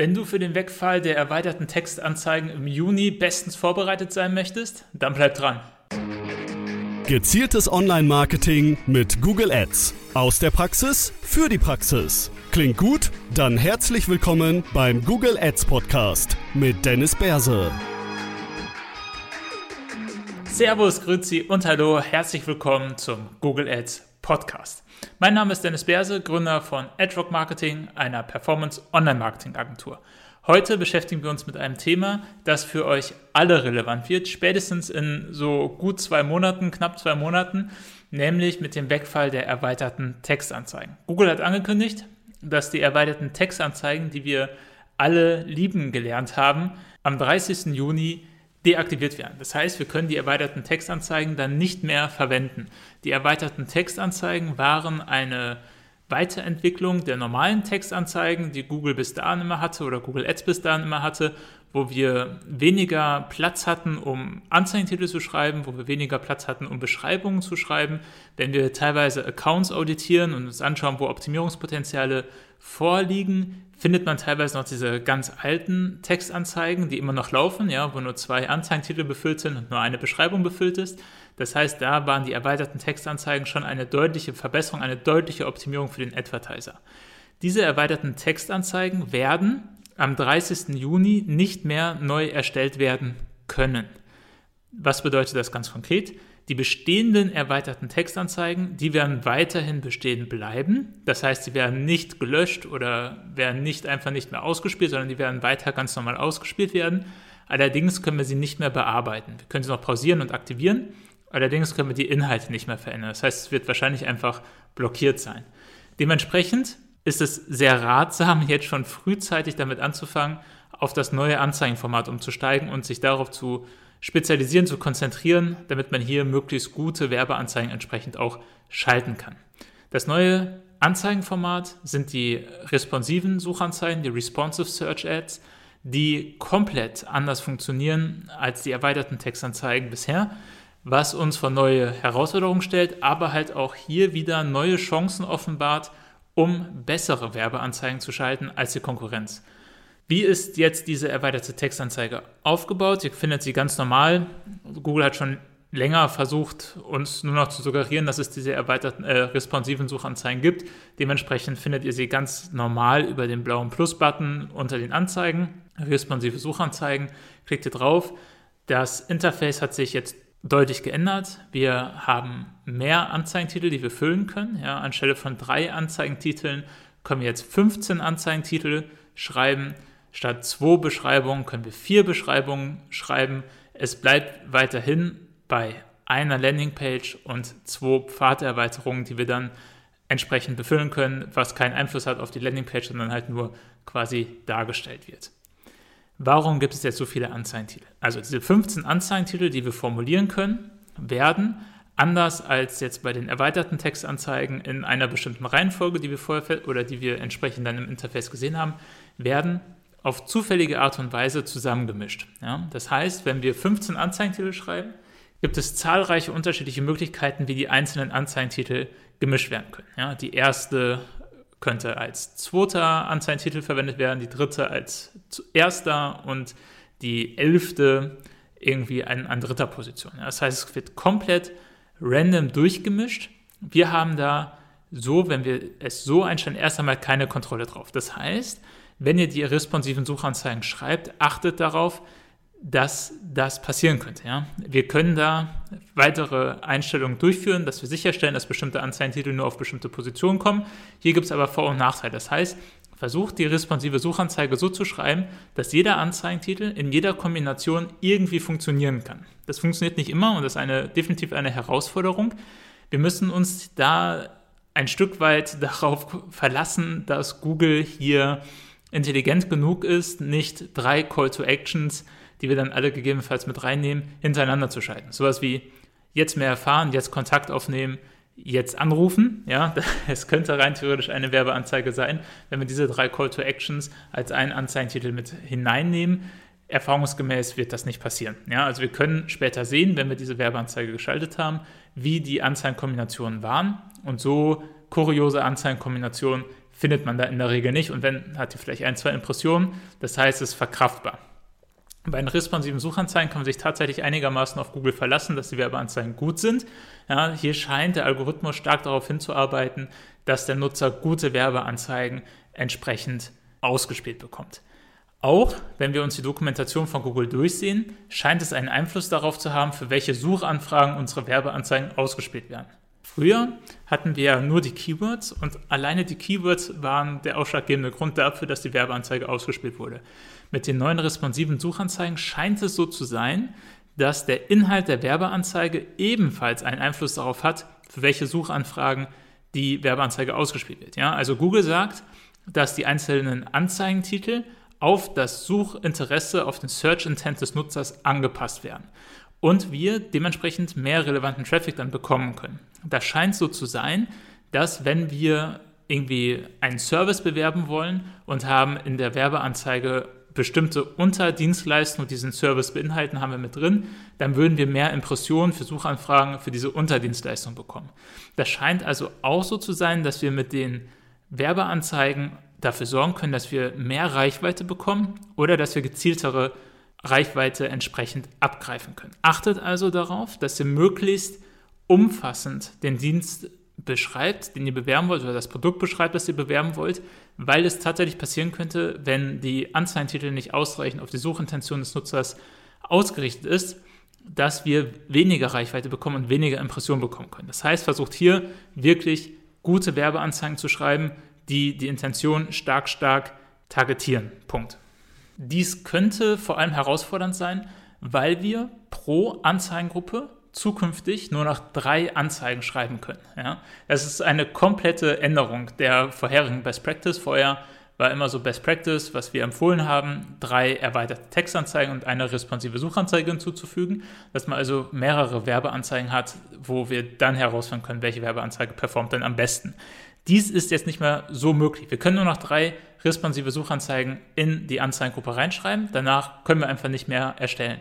Wenn du für den Wegfall der erweiterten Textanzeigen im Juni bestens vorbereitet sein möchtest, dann bleib dran. Gezieltes Online-Marketing mit Google Ads. Aus der Praxis für die Praxis. Klingt gut? Dann herzlich willkommen beim Google Ads Podcast mit Dennis Berse. Servus, Grüezi und Hallo, herzlich willkommen zum Google Ads Podcast. Mein Name ist Dennis Berse, Gründer von AdRock Marketing, einer Performance-Online-Marketing-Agentur. Heute beschäftigen wir uns mit einem Thema, das für euch alle relevant wird, spätestens in so gut zwei Monaten, knapp zwei Monaten, nämlich mit dem Wegfall der erweiterten Textanzeigen. Google hat angekündigt, dass die erweiterten Textanzeigen, die wir alle lieben gelernt haben, am 30. Juni deaktiviert werden. Das heißt, wir können die erweiterten Textanzeigen dann nicht mehr verwenden. Die erweiterten Textanzeigen waren eine Weiterentwicklung der normalen Textanzeigen, die Google bis dahin immer hatte oder Google Ads bis dahin immer hatte, wo wir weniger Platz hatten, um Anzeigentitel zu schreiben, wo wir weniger Platz hatten, um Beschreibungen zu schreiben. Wenn wir teilweise Accounts auditieren und uns anschauen, wo Optimierungspotenziale vorliegen, findet man teilweise noch diese ganz alten Textanzeigen, die immer noch laufen, ja, wo nur zwei Anzeigentitel befüllt sind und nur eine Beschreibung befüllt ist. Das heißt, da waren die erweiterten Textanzeigen schon eine deutliche Verbesserung, eine deutliche Optimierung für den Advertiser. Diese erweiterten Textanzeigen werden am 30. Juni nicht mehr neu erstellt werden können. Was bedeutet das ganz konkret? Die bestehenden erweiterten Textanzeigen, die werden weiterhin bestehen bleiben. Das heißt, sie werden nicht gelöscht oder werden nicht einfach nicht mehr ausgespielt, sondern die werden weiter ganz normal ausgespielt werden. Allerdings können wir sie nicht mehr bearbeiten. Wir können sie noch pausieren und aktivieren. Allerdings können wir die Inhalte nicht mehr verändern. Das heißt, es wird wahrscheinlich einfach blockiert sein. Dementsprechend ist es sehr ratsam, jetzt schon frühzeitig damit anzufangen, auf das neue Anzeigenformat umzusteigen und sich darauf zu spezialisieren, zu konzentrieren, damit man hier möglichst gute Werbeanzeigen entsprechend auch schalten kann. Das neue Anzeigenformat sind die responsiven Suchanzeigen, die Responsive Search Ads, die komplett anders funktionieren als die erweiterten Textanzeigen bisher, was uns vor neue Herausforderungen stellt, aber halt auch hier wieder neue Chancen offenbart, um bessere Werbeanzeigen zu schalten als die Konkurrenz. Wie ist jetzt diese erweiterte Textanzeige aufgebaut? Ihr findet sie ganz normal. Google hat schon länger versucht, uns nur noch zu suggerieren, dass es diese erweiterten äh, responsiven Suchanzeigen gibt. Dementsprechend findet ihr sie ganz normal über den blauen Plus-Button unter den Anzeigen. Responsive Suchanzeigen. Klickt ihr drauf. Das Interface hat sich jetzt deutlich geändert. Wir haben mehr Anzeigentitel, die wir füllen können. Ja, anstelle von drei Anzeigentiteln können wir jetzt 15 Anzeigentitel schreiben. Statt zwei Beschreibungen können wir vier Beschreibungen schreiben. Es bleibt weiterhin bei einer Landingpage und zwei Pfaderweiterungen, die wir dann entsprechend befüllen können, was keinen Einfluss hat auf die Landingpage, sondern halt nur quasi dargestellt wird. Warum gibt es jetzt so viele Anzeigentitel? Also diese 15 Anzeigentitel, die wir formulieren können, werden anders als jetzt bei den erweiterten Textanzeigen in einer bestimmten Reihenfolge, die wir vorher oder die wir entsprechend dann im Interface gesehen haben, werden auf zufällige Art und Weise zusammengemischt. Ja? Das heißt, wenn wir 15 Anzeigentitel schreiben, gibt es zahlreiche unterschiedliche Möglichkeiten, wie die einzelnen Anzeigentitel gemischt werden können. Ja? Die erste könnte als zweiter Anzeigentitel verwendet werden, die dritte als erster und die elfte irgendwie an, an dritter Position. Ja? Das heißt, es wird komplett random durchgemischt. Wir haben da so, wenn wir es so einstellen, erst einmal keine Kontrolle drauf. Das heißt, wenn ihr die responsiven Suchanzeigen schreibt, achtet darauf, dass das passieren könnte. Ja? Wir können da weitere Einstellungen durchführen, dass wir sicherstellen, dass bestimmte Anzeigentitel nur auf bestimmte Positionen kommen. Hier gibt es aber Vor- und Nachteile. Das heißt, versucht die responsive Suchanzeige so zu schreiben, dass jeder Anzeigentitel in jeder Kombination irgendwie funktionieren kann. Das funktioniert nicht immer und das ist eine, definitiv eine Herausforderung. Wir müssen uns da ein Stück weit darauf verlassen, dass Google hier intelligent genug ist, nicht drei Call to Actions, die wir dann alle gegebenenfalls mit reinnehmen, hintereinander zu schalten. Sowas wie jetzt mehr erfahren, jetzt Kontakt aufnehmen, jetzt anrufen. Ja, es könnte rein theoretisch eine Werbeanzeige sein, wenn wir diese drei Call to Actions als einen Anzeigentitel mit hineinnehmen. Erfahrungsgemäß wird das nicht passieren. Ja, also wir können später sehen, wenn wir diese Werbeanzeige geschaltet haben, wie die Anzeigenkombinationen waren und so kuriose Anzeigenkombinationen findet man da in der Regel nicht. Und wenn, hat die vielleicht ein, zwei Impressionen. Das heißt, es ist verkraftbar. Bei den responsiven Suchanzeigen kann man sich tatsächlich einigermaßen auf Google verlassen, dass die Werbeanzeigen gut sind. Ja, hier scheint der Algorithmus stark darauf hinzuarbeiten, dass der Nutzer gute Werbeanzeigen entsprechend ausgespielt bekommt. Auch wenn wir uns die Dokumentation von Google durchsehen, scheint es einen Einfluss darauf zu haben, für welche Suchanfragen unsere Werbeanzeigen ausgespielt werden. Früher hatten wir ja nur die Keywords und alleine die Keywords waren der ausschlaggebende Grund dafür, dass die Werbeanzeige ausgespielt wurde. Mit den neuen responsiven Suchanzeigen scheint es so zu sein, dass der Inhalt der Werbeanzeige ebenfalls einen Einfluss darauf hat, für welche Suchanfragen die Werbeanzeige ausgespielt wird. Ja, also Google sagt, dass die einzelnen Anzeigentitel auf das Suchinteresse, auf den Search Intent des Nutzers angepasst werden und wir dementsprechend mehr relevanten Traffic dann bekommen können. Das scheint so zu sein, dass wenn wir irgendwie einen Service bewerben wollen und haben in der Werbeanzeige bestimmte Unterdienstleistungen, die diesen Service beinhalten, haben wir mit drin, dann würden wir mehr Impressionen für Suchanfragen für diese Unterdienstleistung bekommen. Das scheint also auch so zu sein, dass wir mit den Werbeanzeigen dafür sorgen können, dass wir mehr Reichweite bekommen oder dass wir gezieltere Reichweite entsprechend abgreifen können. Achtet also darauf, dass ihr möglichst umfassend den Dienst beschreibt, den ihr bewerben wollt, oder das Produkt beschreibt, das ihr bewerben wollt, weil es tatsächlich passieren könnte, wenn die Anzeigentitel nicht ausreichend auf die Suchintention des Nutzers ausgerichtet ist, dass wir weniger Reichweite bekommen und weniger Impressionen bekommen können. Das heißt, versucht hier wirklich gute Werbeanzeigen zu schreiben, die die Intention stark, stark targetieren. Punkt. Dies könnte vor allem herausfordernd sein, weil wir pro Anzeigengruppe zukünftig nur noch drei Anzeigen schreiben können. Ja? Das ist eine komplette Änderung der vorherigen Best Practice. Vorher war immer so Best Practice, was wir empfohlen haben, drei erweiterte Textanzeigen und eine responsive Suchanzeige hinzuzufügen, dass man also mehrere Werbeanzeigen hat, wo wir dann herausfinden können, welche Werbeanzeige performt denn am besten. Dies ist jetzt nicht mehr so möglich. Wir können nur noch drei responsive Suchanzeigen in die Anzeigengruppe reinschreiben. Danach können wir einfach nicht mehr erstellen.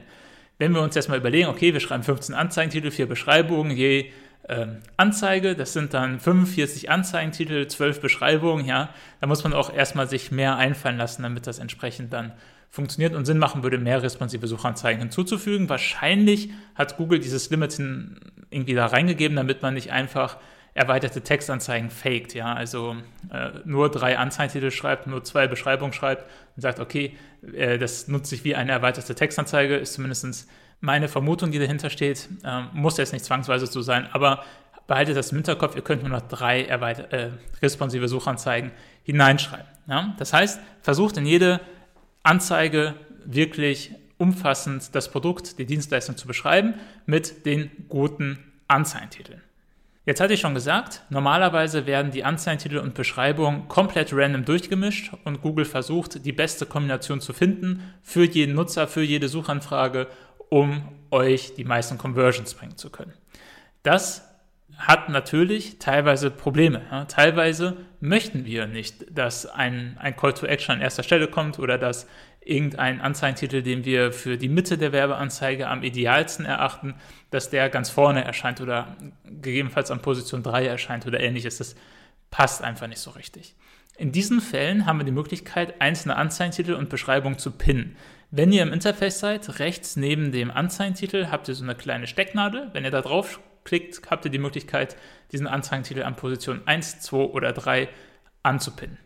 Wenn wir uns jetzt mal überlegen, okay, wir schreiben 15 Anzeigentitel, vier Beschreibungen je ähm, Anzeige, das sind dann 45 Anzeigentitel, 12 Beschreibungen, ja, da muss man auch erstmal sich mehr einfallen lassen, damit das entsprechend dann funktioniert und Sinn machen würde, mehr responsive Suchanzeigen hinzuzufügen. Wahrscheinlich hat Google dieses Limit irgendwie da reingegeben, damit man nicht einfach erweiterte Textanzeigen faked, ja, also äh, nur drei Anzeigentitel schreibt, nur zwei Beschreibungen schreibt und sagt, okay, äh, das nutzt sich wie eine erweiterte Textanzeige, ist zumindest meine Vermutung, die dahinter steht, äh, muss jetzt nicht zwangsweise so sein, aber behaltet das im Hinterkopf, ihr könnt nur noch drei äh, responsive Suchanzeigen hineinschreiben. Ja? Das heißt, versucht in jede Anzeige wirklich umfassend das Produkt, die Dienstleistung zu beschreiben mit den guten Anzeigentiteln. Jetzt hatte ich schon gesagt, normalerweise werden die Anzeigentitel und Beschreibungen komplett random durchgemischt und Google versucht, die beste Kombination zu finden für jeden Nutzer, für jede Suchanfrage, um euch die meisten Conversions bringen zu können. Das hat natürlich teilweise Probleme. Ja. Teilweise möchten wir nicht, dass ein, ein Call to Action an erster Stelle kommt oder dass irgendein Anzeigentitel, den wir für die Mitte der Werbeanzeige am idealsten erachten, dass der ganz vorne erscheint oder gegebenenfalls an Position 3 erscheint oder ähnliches. Das passt einfach nicht so richtig. In diesen Fällen haben wir die Möglichkeit, einzelne Anzeigentitel und Beschreibungen zu pinnen. Wenn ihr im Interface seid, rechts neben dem Anzeigentitel habt ihr so eine kleine Stecknadel. Wenn ihr da drauf klickt, habt ihr die Möglichkeit, diesen Anzeigentitel an Position 1, 2 oder 3 anzupinnen.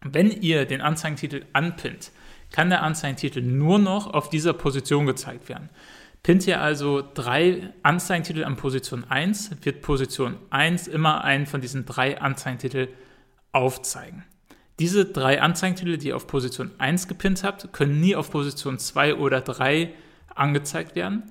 Wenn ihr den Anzeigentitel anpinnt, kann der Anzeigentitel nur noch auf dieser Position gezeigt werden. Pinnt ihr also drei Anzeigentitel an Position 1, wird Position 1 immer einen von diesen drei Anzeigentitel aufzeigen. Diese drei Anzeigentitel, die ihr auf Position 1 gepinnt habt, können nie auf Position 2 oder 3 angezeigt werden.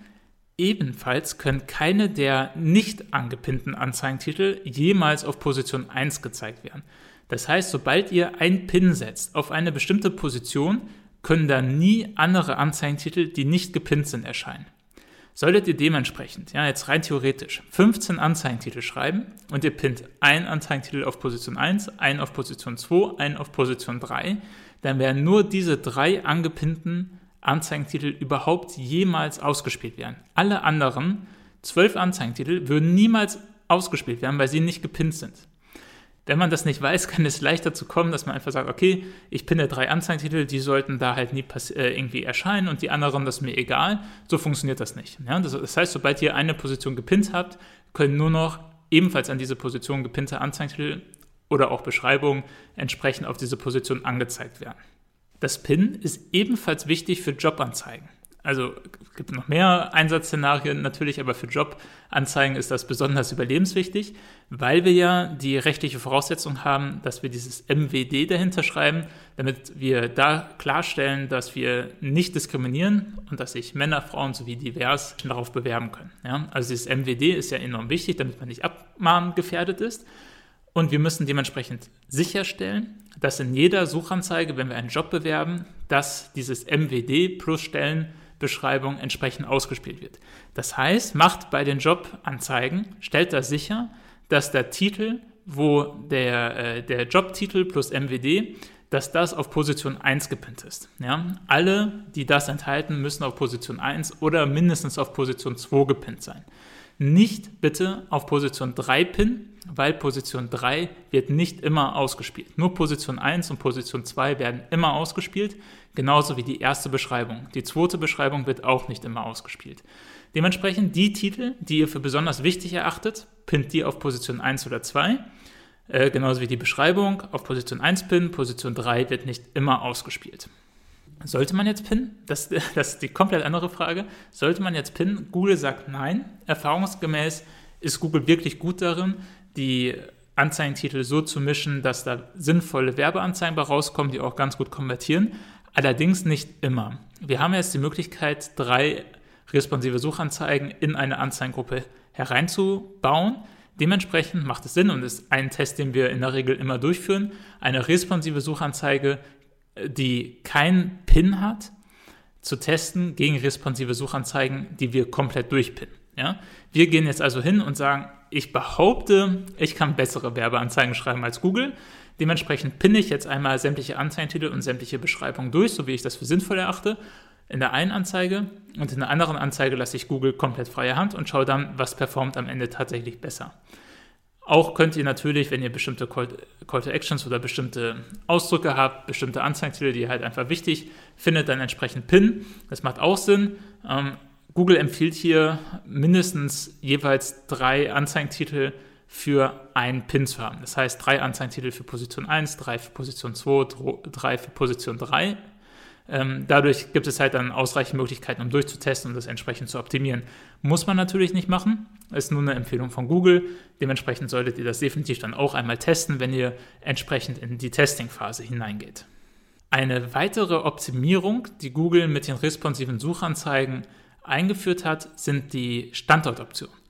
Ebenfalls können keine der nicht angepinnten Anzeigentitel jemals auf Position 1 gezeigt werden. Das heißt, sobald ihr ein Pin setzt auf eine bestimmte Position, können da nie andere Anzeigentitel, die nicht gepinnt sind, erscheinen. Solltet ihr dementsprechend, ja, jetzt rein theoretisch, 15 Anzeigentitel schreiben und ihr pinnt einen Anzeigentitel auf Position 1, einen auf Position 2, einen auf Position 3, dann werden nur diese drei angepinnten Anzeigentitel überhaupt jemals ausgespielt werden. Alle anderen zwölf Anzeigentitel würden niemals ausgespielt werden, weil sie nicht gepinnt sind. Wenn man das nicht weiß, kann es leicht dazu kommen, dass man einfach sagt, okay, ich pinne drei Anzeigentitel, die sollten da halt nie äh, irgendwie erscheinen und die anderen, das ist mir egal. So funktioniert das nicht. Ja? Das, das, heißt, sobald ihr eine Position gepinnt habt, können nur noch ebenfalls an diese Position gepinnte Anzeigentitel oder auch Beschreibungen entsprechend auf diese Position angezeigt werden. Das Pin ist ebenfalls wichtig für Jobanzeigen. Also es gibt noch mehr Einsatzszenarien natürlich, aber für Jobanzeigen ist das besonders überlebenswichtig, weil wir ja die rechtliche Voraussetzung haben, dass wir dieses MWD dahinter schreiben, damit wir da klarstellen, dass wir nicht diskriminieren und dass sich Männer, Frauen sowie divers darauf bewerben können. Ja? Also dieses MWD ist ja enorm wichtig, damit man nicht abmahngefährdet ist. Und wir müssen dementsprechend sicherstellen, dass in jeder Suchanzeige, wenn wir einen Job bewerben, dass dieses MWD plus Stellenbeschreibung entsprechend ausgespielt wird. Das heißt, macht bei den Jobanzeigen, stellt da sicher, dass der Titel, wo der, äh, der Jobtitel plus MWD, dass das auf Position 1 gepinnt ist. Ja? Alle, die das enthalten, müssen auf Position 1 oder mindestens auf Position 2 gepinnt sein. Nicht bitte auf Position 3 pinnen, weil Position 3 wird nicht immer ausgespielt. Nur Position 1 und Position 2 werden immer ausgespielt, genauso wie die erste Beschreibung. Die zweite Beschreibung wird auch nicht immer ausgespielt. Dementsprechend die Titel, die ihr für besonders wichtig erachtet, pinnt die auf Position 1 oder 2. Äh, genauso wie die Beschreibung auf Position 1 pinnen, Position 3 wird nicht immer ausgespielt. Sollte man jetzt pinnen? Das, das ist die komplett andere Frage. Sollte man jetzt pinnen? Google sagt nein. Erfahrungsgemäß ist Google wirklich gut darin, die Anzeigentitel so zu mischen, dass da sinnvolle Werbeanzeigen bei rauskommen, die auch ganz gut konvertieren. Allerdings nicht immer. Wir haben jetzt die Möglichkeit, drei responsive Suchanzeigen in eine Anzeigengruppe hereinzubauen. Dementsprechend macht es Sinn und ist ein Test, den wir in der Regel immer durchführen, eine responsive Suchanzeige, die kein Pin hat, zu testen gegen responsive Suchanzeigen, die wir komplett durchpinnen. Ja? Wir gehen jetzt also hin und sagen, ich behaupte, ich kann bessere Werbeanzeigen schreiben als Google. Dementsprechend pinne ich jetzt einmal sämtliche Anzeigentitel und sämtliche Beschreibungen durch, so wie ich das für sinnvoll erachte, in der einen Anzeige und in der anderen Anzeige lasse ich Google komplett freie Hand und schaue dann, was performt am Ende tatsächlich besser. Auch könnt ihr natürlich, wenn ihr bestimmte Call, to Actions oder bestimmte Ausdrücke habt, bestimmte Anzeigentitel, die ihr halt einfach wichtig findet, dann entsprechend pinnen. Das macht auch Sinn. Ähm, Google empfiehlt hier mindestens jeweils drei Anzeigentitel für einen Pin zu haben. Das heißt, drei Anzeigentitel für Position 1, drei für Position 2, drei für Position 3. Ähm, dadurch gibt es halt dann ausreichend Möglichkeiten, um durchzutesten und das entsprechend zu optimieren. Muss man natürlich nicht machen, ist nur eine Empfehlung von Google. Dementsprechend solltet ihr das definitiv dann auch einmal testen, wenn ihr entsprechend in die Testingphase hineingeht. Eine weitere Optimierung, die Google mit den responsiven Suchanzeigen eingeführt hat, sind die Standortoptionen.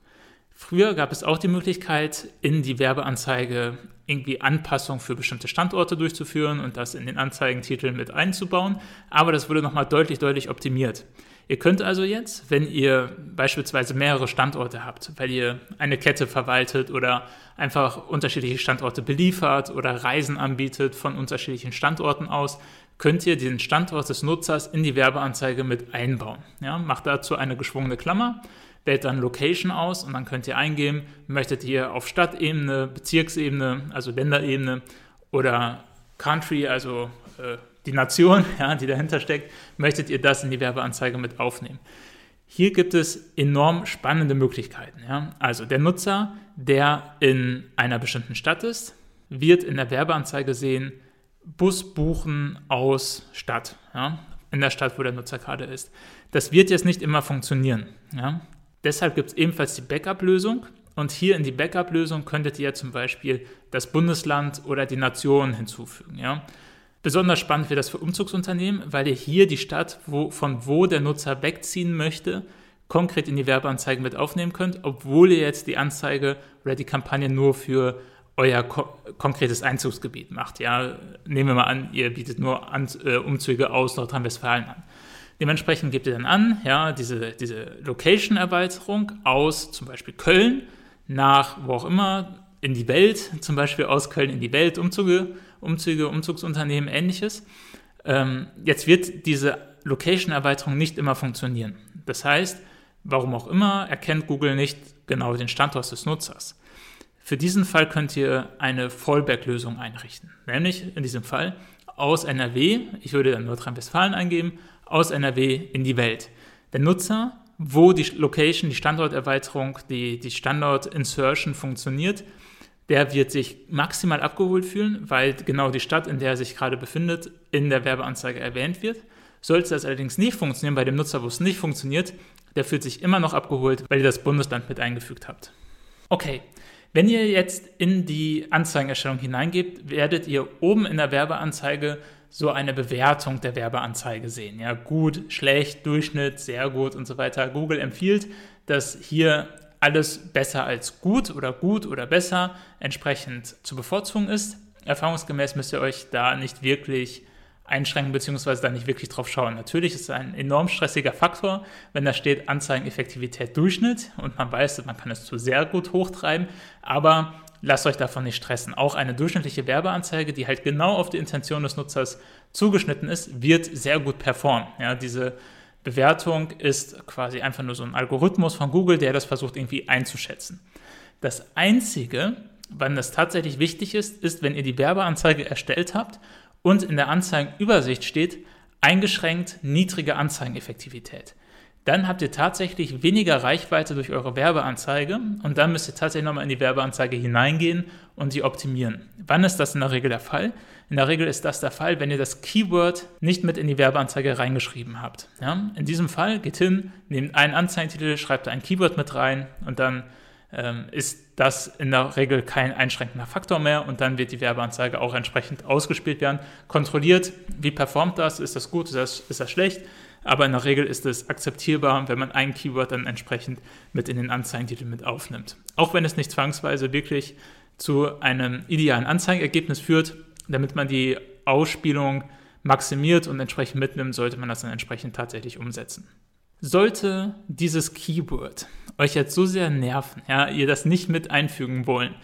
Früher gab es auch die Möglichkeit, in die Werbeanzeige irgendwie Anpassungen für bestimmte Standorte durchzuführen und das in den Anzeigentiteln mit einzubauen, aber das wurde nochmal deutlich, deutlich optimiert. Ihr könnt also jetzt, wenn ihr beispielsweise mehrere Standorte habt, weil ihr eine Kette verwaltet oder einfach unterschiedliche Standorte beliefert oder Reisen anbietet von unterschiedlichen Standorten aus, könnt ihr den Standort des Nutzers in die Werbeanzeige mit einbauen. Ja, macht dazu eine geschwungene Klammer, wählt dann Location aus und dann könnt ihr eingeben, möchtet ihr auf Stadtebene, Bezirksebene, also Länderebene oder Country, also äh, die Nation, ja, die dahinter steckt, möchtet ihr das in die Werbeanzeige mit aufnehmen. Hier gibt es enorm spannende Möglichkeiten. Ja? Also der Nutzer, der in einer bestimmten Stadt ist, wird in der Werbeanzeige sehen, Bus buchen aus Stadt, ja, in der Stadt, wo der Nutzer gerade ist. Das wird jetzt nicht immer funktionieren. Ja. Deshalb gibt es ebenfalls die Backup-Lösung. Und hier in die Backup-Lösung könntet ihr zum Beispiel das Bundesland oder die Nation hinzufügen. Ja. Besonders spannend wird das für Umzugsunternehmen, weil ihr hier die Stadt, wo, von wo der Nutzer wegziehen möchte, konkret in die Werbeanzeigen mit aufnehmen könnt, obwohl ihr jetzt die Anzeige oder die Kampagne nur für euer ko konkretes Einzugsgebiet macht. Ja, nehmen wir mal an, ihr bietet nur an, äh, Umzüge aus Nordrhein-Westfalen an. Dementsprechend gebt ihr dann an, ja, diese, diese Location-Erweiterung aus zum Beispiel Köln nach wo auch immer in die Welt, zum Beispiel aus Köln in die Welt, Umzüge, Umzüge, Umzugsunternehmen, ähnliches. Ähm, jetzt wird diese Location-Erweiterung nicht immer funktionieren. Das heißt, warum auch immer, erkennt Google nicht genau den Standort des Nutzers. Für diesen Fall könnt ihr eine Fallback-Lösung einrichten. Nämlich in diesem Fall aus NRW, ich würde dann Nordrhein-Westfalen eingeben, aus NRW in die Welt. Der Nutzer, wo die Location, die Standorterweiterung, die, die Standort-Insertion funktioniert, der wird sich maximal abgeholt fühlen, weil genau die Stadt, in der er sich gerade befindet, in der Werbeanzeige erwähnt wird. Sollte das allerdings nicht funktionieren, bei dem Nutzer, wo es nicht funktioniert, der fühlt sich immer noch abgeholt, weil ihr das Bundesland mit eingefügt habt. Okay, wenn ihr jetzt in die Anzeigenerstellung hineingebt, werdet ihr oben in der Werbeanzeige so eine Bewertung der Werbeanzeige sehen. Ja, gut, schlecht, Durchschnitt, sehr gut und so weiter. Google empfiehlt, dass hier alles besser als gut oder gut oder besser entsprechend zu bevorzugen ist. Erfahrungsgemäß müsst ihr euch da nicht wirklich einschränken bzw. da nicht wirklich drauf schauen. Natürlich ist es ein enorm stressiger Faktor, wenn da steht Anzeigeneffektivität Durchschnitt und man weiß, man kann es zu sehr gut hochtreiben, aber lasst euch davon nicht stressen. Auch eine durchschnittliche Werbeanzeige, die halt genau auf die Intention des Nutzers zugeschnitten ist, wird sehr gut performen. Ja, diese Bewertung ist quasi einfach nur so ein Algorithmus von Google, der das versucht irgendwie einzuschätzen. Das Einzige, wann das tatsächlich wichtig ist, ist, wenn ihr die Werbeanzeige erstellt habt und in der Anzeigenübersicht steht, eingeschränkt niedrige Anzeigeneffektivität. Dann habt ihr tatsächlich weniger Reichweite durch eure Werbeanzeige und dann müsst ihr tatsächlich nochmal in die Werbeanzeige hineingehen und sie optimieren. Wann ist das in der Regel der Fall? In der Regel ist das der Fall, wenn ihr das Keyword nicht mit in die Werbeanzeige reingeschrieben habt. Ja? In diesem Fall geht hin, nehmt einen Anzeigentitel, schreibt ein Keyword mit rein und dann ähm, ist das in der Regel kein einschränkender Faktor mehr und dann wird die Werbeanzeige auch entsprechend ausgespielt werden. Kontrolliert, wie performt das, ist das gut, ist das, ist das schlecht, aber in der Regel ist es akzeptierbar, wenn man ein Keyword dann entsprechend mit in den Anzeigentitel mit aufnimmt. Auch wenn es nicht zwangsweise wirklich zu einem idealen Anzeigergebnis führt, damit man die Ausspielung maximiert und entsprechend mitnimmt, sollte man das dann entsprechend tatsächlich umsetzen. Sollte dieses Keyword euch jetzt so sehr nerven, ja, ihr das nicht mit einfügen wollen,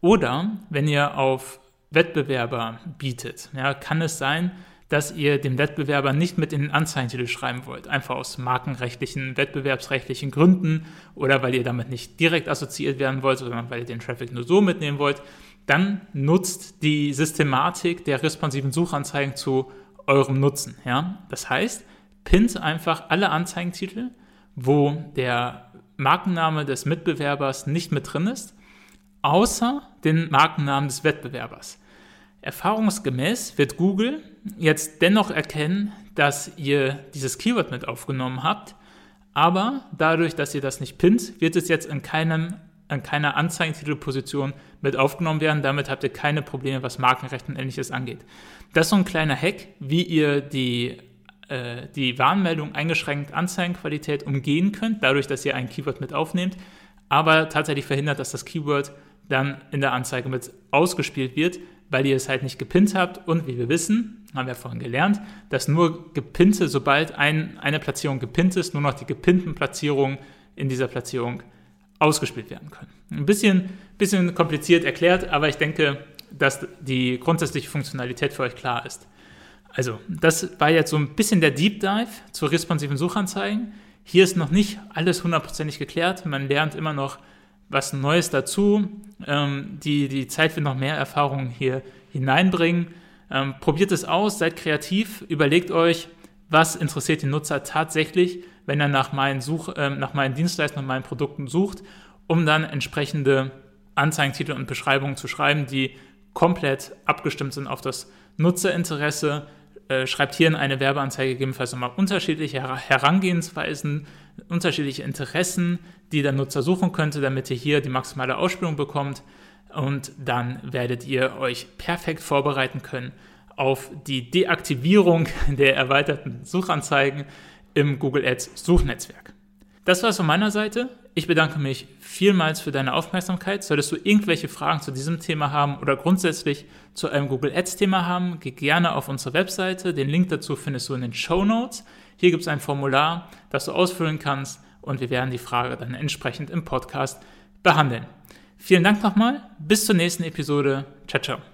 oder wenn ihr auf Wettbewerber bietet, ja, kann es sein, dass ihr dem Wettbewerber nicht mit in den Anzeigentitel schreiben wollt, einfach aus markenrechtlichen, wettbewerbsrechtlichen Gründen oder weil ihr damit nicht direkt assoziiert werden wollt, sondern weil ihr den Traffic nur so mitnehmen wollt, dann nutzt die Systematik der responsiven Suchanzeigen zu eurem Nutzen. Ja? Das heißt, pinnt einfach alle Anzeigentitel, wo der Markenname des Mitbewerbers nicht mit drin ist, außer den Markennamen des Wettbewerbers. Erfahrungsgemäß wird Google jetzt dennoch erkennen, dass ihr dieses Keyword mit aufgenommen habt, aber dadurch, dass ihr das nicht pinnt, wird es jetzt in, keinem, in keiner Anzeigentitelposition mit aufgenommen werden. Damit habt ihr keine Probleme, was Markenrecht und ähnliches angeht. Das ist so ein kleiner Hack, wie ihr die äh, die Warnmeldung eingeschränkt Anzeigenqualität umgehen könnt, dadurch, dass ihr ein Keyword mit aufnehmt, aber tatsächlich verhindert, dass das Keyword dann in der Anzeige mit ausgespielt wird, weil ihr es halt nicht gepinnt habt und wie wir wissen, haben wir vorhin gelernt, dass nur gepinnte, sobald ein, eine Platzierung gepinnt ist, nur noch die gepinnten Platzierungen in dieser Platzierung ausgespielt werden können. Ein bisschen, bisschen kompliziert erklärt, aber ich denke, dass die grundsätzliche Funktionalität für euch klar ist. Also, das war jetzt so ein bisschen der Deep Dive zu responsiven Suchanzeigen. Hier ist noch nicht alles hundertprozentig geklärt. Man lernt immer noch was Neues dazu. Ähm, die, die Zeit wird noch mehr Erfahrungen hier hineinbringen. Ähm, probiert es aus, seid kreativ, überlegt euch, was interessiert den Nutzer tatsächlich, wenn er nach meinen, Such, äh, nach meinen Dienstleistungen, nach meinen Produkten sucht, um dann entsprechende Anzeigentitel und Beschreibungen zu schreiben, die komplett abgestimmt sind auf das Nutzerinteresse, äh, schreibt hier in eine Werbeanzeige gegebenenfalls nochmal unterschiedliche Herangehensweisen, unterschiedliche Interessen, die der Nutzer suchen könnte, damit ihr hier die maximale Ausspielung bekommt. Und dann werdet ihr euch perfekt vorbereiten können auf die Deaktivierung der erweiterten Suchanzeigen im Google Ads Suchnetzwerk. Das war es von meiner Seite. Ich bedanke mich vielmals für deine Aufmerksamkeit. Solltest du irgendwelche Fragen zu diesem Thema haben oder grundsätzlich zu einem Google Ads Thema haben, geh gerne auf unsere Webseite. Den Link dazu findest du in den Show Notes. Hier gibt es ein Formular, das du ausfüllen kannst und wir werden die Frage dann entsprechend im Podcast behandeln. Vielen Dank nochmal. Bis zur nächsten Episode. Ciao, ciao.